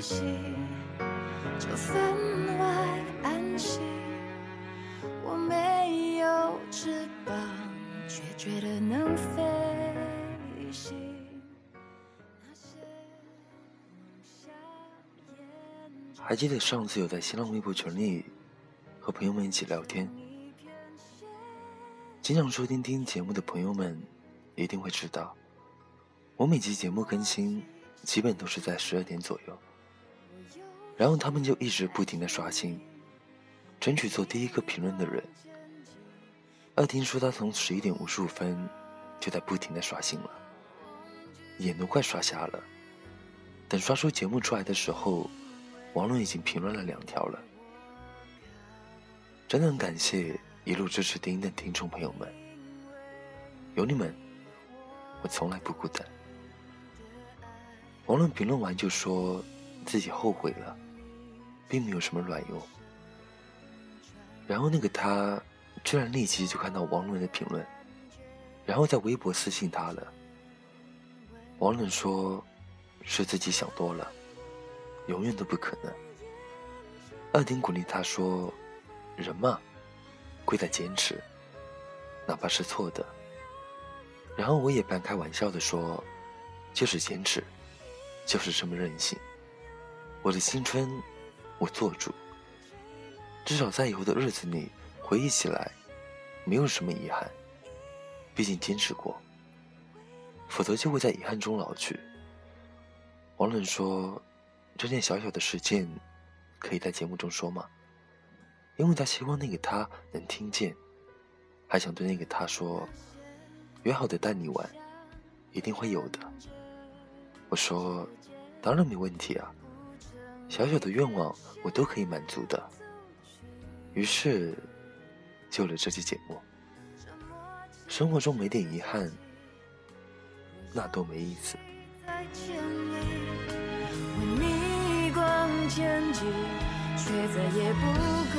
息，就分外安心。我没有翅膀，却觉得能飞行。还记得上次有在新浪微博群里和朋友们一起聊天，经常收听听节目的朋友们一定会知道，我每期节目更新基本都是在十二点左右，然后他们就一直不停的刷新，争取做第一个评论的人。二听说他从十一点五十五分就在不停的刷新了，眼都快刷瞎了。等刷出节目出来的时候，王伦已经评论了两条了。真的很感谢一路支持丁音的听众朋友们，有你们，我从来不孤单。王伦评论完就说自己后悔了，并没有什么卵用。然后那个他居然立即就看到王伦的评论，然后在微博私信他了。王伦说是自己想多了，永远都不可能。二丁鼓励他说：“人嘛，贵在坚持，哪怕是错的。”然后我也半开玩笑的说：“就是坚持，就是这么任性。我的青春，我做主。至少在以后的日子里，回忆起来，没有什么遗憾。毕竟坚持过，否则就会在遗憾中老去。”王冷说：“这件小小的事件，可以在节目中说吗？因为他希望那个他能听见，还想对那个他说，约好的带你玩，一定会有的。”我说：“当然没问题啊，小小的愿望我都可以满足的。”于是，就了这期节目。生活中没点遗憾，那多没意思。在千里，为你光前进，却再也不恐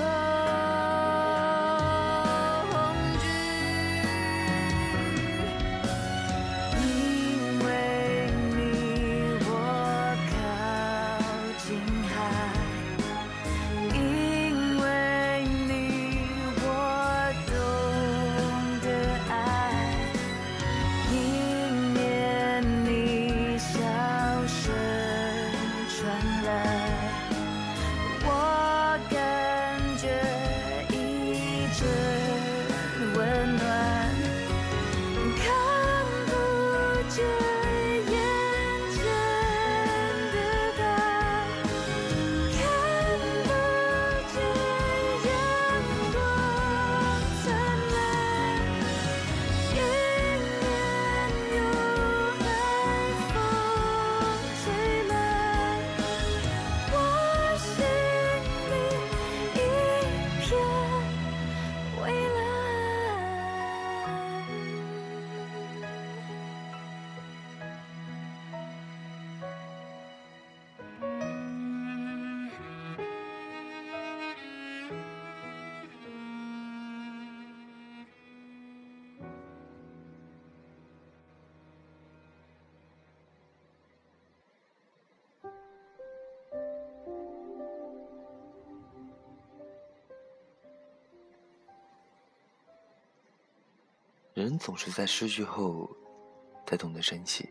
人总是在失去后，才懂得珍惜。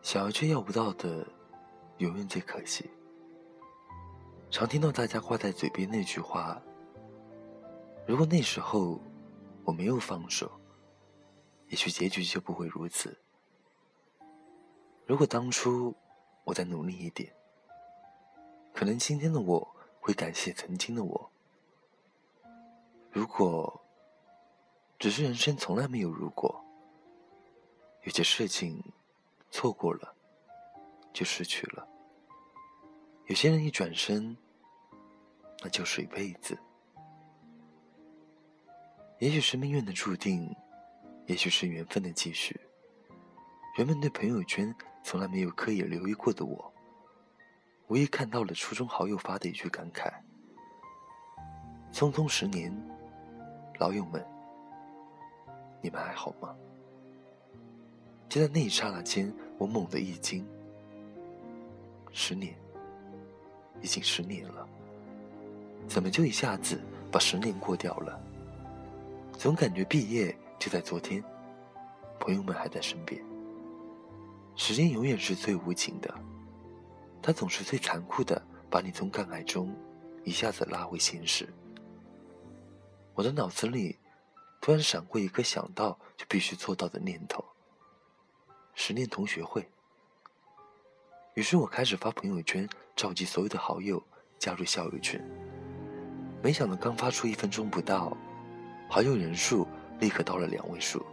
想要却要不到的，永远最可惜。常听到大家挂在嘴边那句话：“如果那时候我没有放手，也许结局就不会如此。如果当初我再努力一点，可能今天的我会感谢曾经的我。如果……”只是人生从来没有如果，有些事情错过了就失去了，有些人一转身那就是一辈子。也许是命运的注定，也许是缘分的继续。人们对朋友圈从来没有刻意留意过的我，无意看到了初中好友发的一句感慨：“匆匆十年，老友们，你们还好吗？”就在那一刹那间，我猛地一惊。十年，已经十年了，怎么就一下子把十年过掉了？总感觉毕业就在昨天，朋友们还在身边。时间永远是最无情的，它总是最残酷的，把你从感慨中一下子拉回现实。我的脑子里突然闪过一个想到就必须做到的念头：十年同学会。于是我开始发朋友圈，召集所有的好友加入校友群。没想到刚发出一分钟不到。好友人数立刻到了两位数，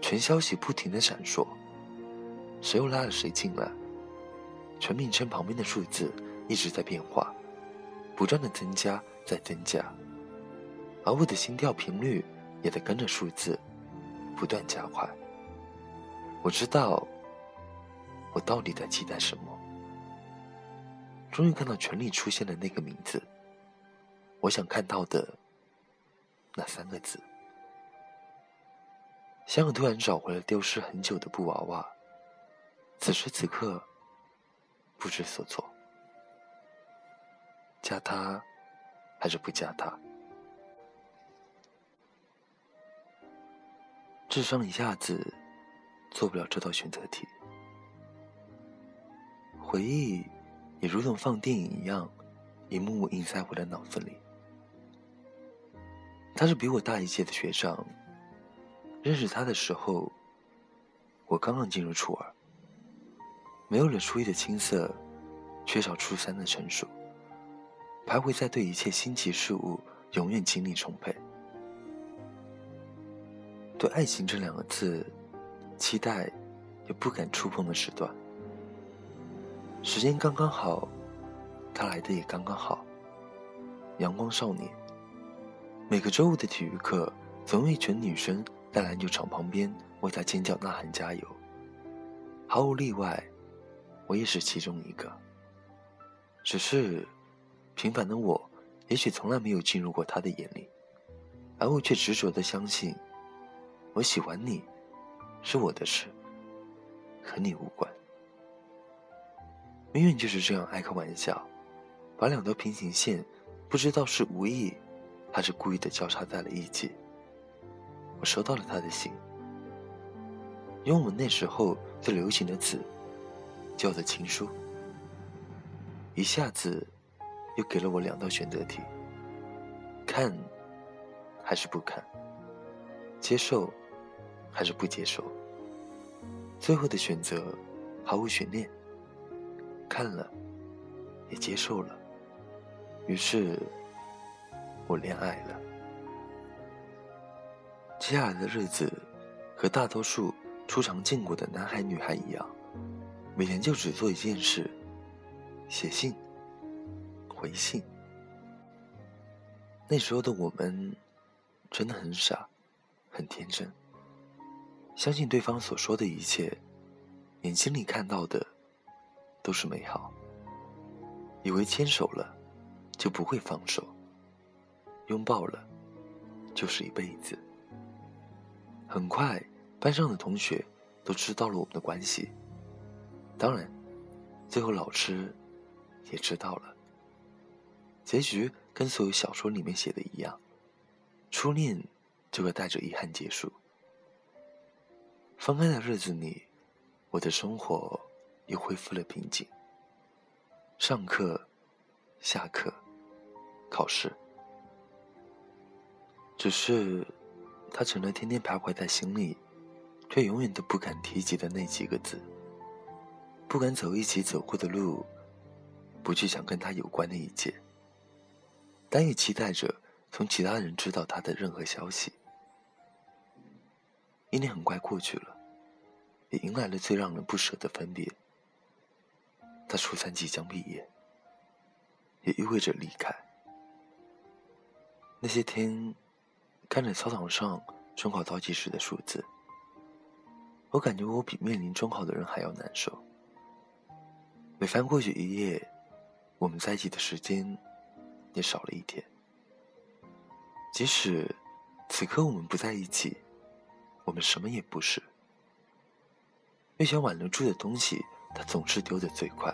群消息不停的闪烁，谁又拉了谁进来？全名称旁边的数字一直在变化，不断的增加，在增加，而我的心跳频率也在跟着数字不断加快。我知道，我到底在期待什么？终于看到群里出现的那个名字，我想看到的。那三个字，香港突然找回了丢失很久的布娃娃。此时此刻，不知所措，加他还是不加他？智商一下子做不了这道选择题。回忆也如同放电影一样，一幕幕印在我的脑子里。他是比我大一届的学长。认识他的时候，我刚刚进入初二，没有了初一的青涩，缺少初三的成熟，徘徊在对一切新奇事物永远精力充沛，对爱情这两个字，期待又不敢触碰的时段。时间刚刚好，他来的也刚刚好。阳光少年。每个周五的体育课，总有一群女生在篮球场旁边为他尖叫呐喊加油。毫无例外，我也是其中一个。只是，平凡的我，也许从来没有进入过他的眼里，而我却执着的相信，我喜欢你，是我的事，和你无关。命运就是这样爱开玩笑，把两条平行线，不知道是无意。还是故意的交叉在了一起。我收到了他的信，用我们那时候最流行的词，叫做情书。一下子，又给了我两道选择题：看，还是不看；接受，还是不接受。最后的选择毫无悬念，看了，也接受了。于是。我恋爱了。接下来的日子，和大多数初尝见过的男孩女孩一样，每天就只做一件事：写信、回信。那时候的我们，真的很傻，很天真，相信对方所说的一切，眼睛里看到的都是美好，以为牵手了就不会放手。拥抱了，就是一辈子。很快，班上的同学都知道了我们的关系。当然，最后老师也知道了。结局跟所有小说里面写的一样，初恋就会带着遗憾结束。分开的日子里，我的生活又恢复了平静。上课、下课、考试。只是，他成了天天徘徊在心里，却永远都不敢提及的那几个字。不敢走一起走过的路，不去想跟他有关的一切，但也期待着从其他人知道他的任何消息。一年很快过去了，也迎来了最让人不舍的分别。他初三即将毕业，也意味着离开。那些天。看着操场上中考倒计时的数字，我感觉我比面临中考的人还要难受。每翻过去一页，我们在一起的时间也少了一天。即使此刻我们不在一起，我们什么也不是。越想挽留住的东西，他总是丢得最快。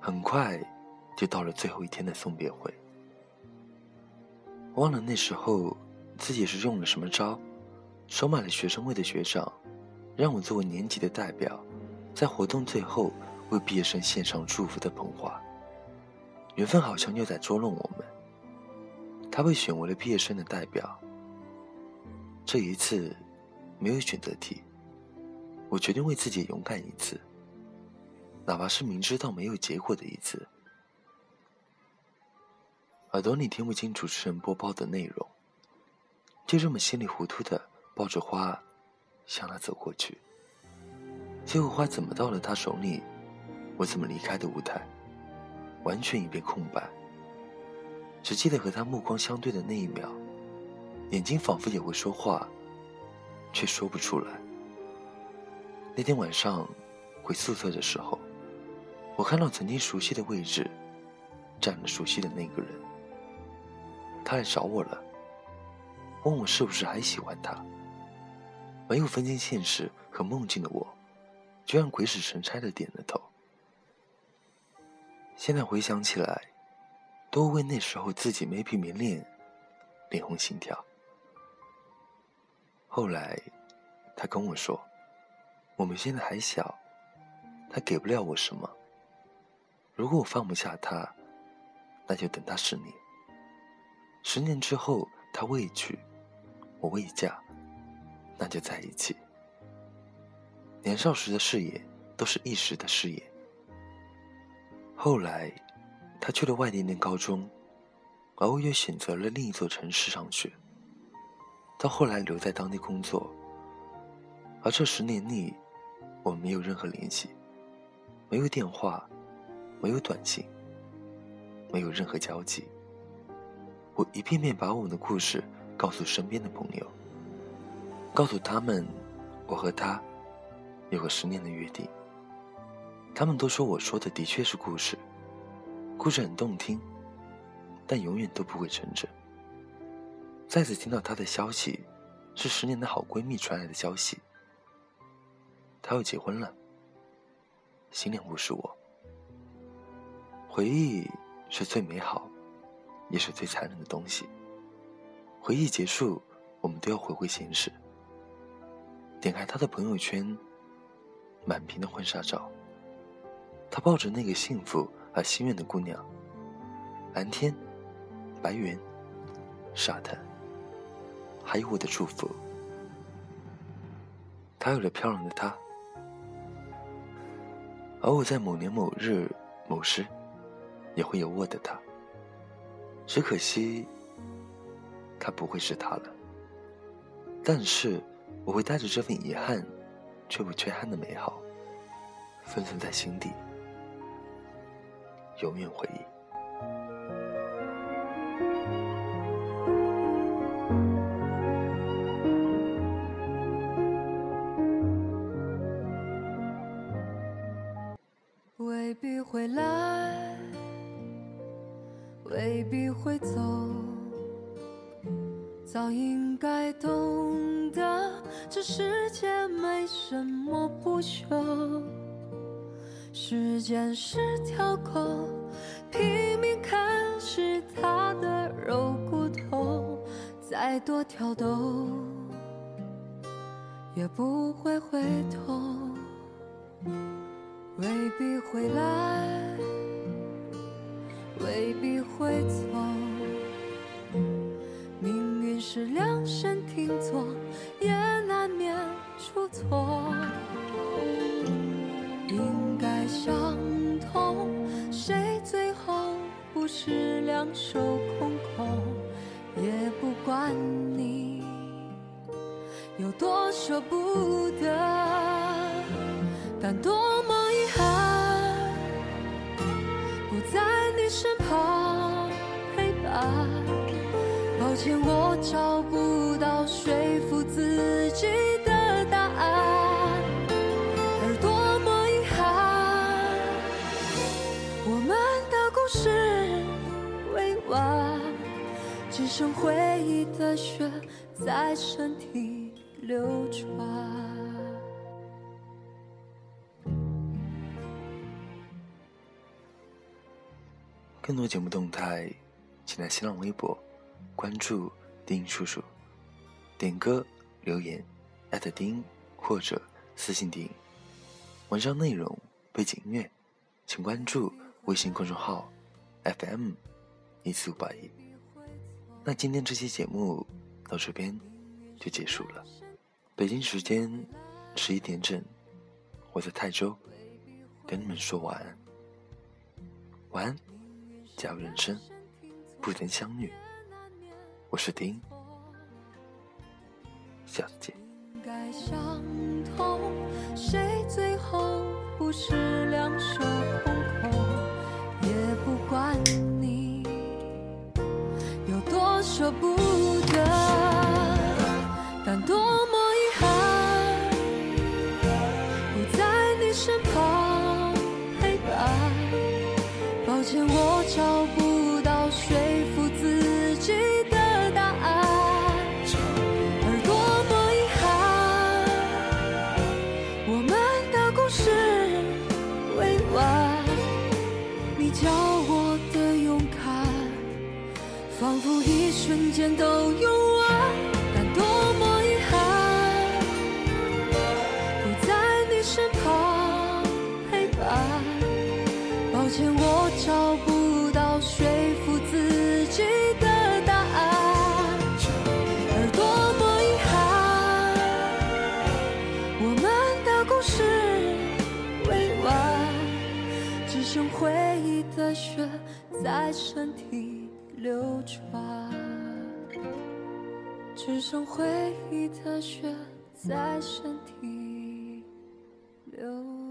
很快，就到了最后一天的送别会。忘了那时候自己是用了什么招，收买了学生会的学长，让我作为年级的代表，在活动最后为毕业生献上祝福的捧花。缘分好像又在捉弄我们。他被选为了毕业生的代表。这一次，没有选择题，我决定为自己勇敢一次，哪怕是明知道没有结果的一次。耳朵里听不清主持人播报的内容，就这么稀里糊涂的抱着花，向他走过去。最后花怎么到了他手里，我怎么离开的舞台，完全一片空白。只记得和他目光相对的那一秒，眼睛仿佛也会说话，却说不出来。那天晚上回宿舍的时候，我看到曾经熟悉的位置，站了熟悉的那个人。他来找我了，问我是不是还喜欢他。没有分清现实和梦境的我，居然鬼使神差的点了头。现在回想起来。都为那时候自己没皮没脸，脸红心跳。后来，他跟我说：“我们现在还小，他给不了我什么。如果我放不下他，那就等他十年。十年之后，他未娶，我未嫁，那就在一起。年少时的誓言，都是一时的誓言。后来。”他去了外地念高中，而我又选择了另一座城市上学。到后来留在当地工作，而这十年里，我们没有任何联系，没有电话，没有短信，没有任何交集。我一遍遍把我们的故事告诉身边的朋友，告诉他们我和他有个十年的约定。他们都说我说的的确是故事。故事很动听，但永远都不会成真。再次听到她的消息，是十年的好闺蜜传来的消息，她要结婚了。新娘不是我。回忆是最美好，也是最残忍的东西。回忆结束，我们都要回归现实。点开她的朋友圈，满屏的婚纱照，她抱着那个幸福。而心愿的姑娘，蓝天、白云、沙滩，还有我的祝福。她有了漂亮的她，而我在某年某日某时，也会有我的她。只可惜，他不会是她了。但是，我会带着这份遗憾，却不缺憾的美好，封存在心底。永远回忆。间是条狗，拼命啃食它的肉骨头，再多挑逗也不会回头。未必会来，未必会走，命运是量身定做，也难免出错。是两手空空？也不管你有多舍不得，但多么遗憾，不在你身旁陪伴。抱歉，我找不到说服成回忆的血在身体流转。更多节目动态，请在新浪微博关注丁叔叔，点歌留言艾特丁或者私信丁。文章内容、背景音乐，请关注微信公众号 FM 一四五八一。那今天这期节目到这边就结束了。北京时间十一点整，我在泰州跟你们说晚安。晚安，假如人生不曾相遇，我是丁，下次见。该相同，谁最后不是两手空空？说不只剩回忆的血在身体流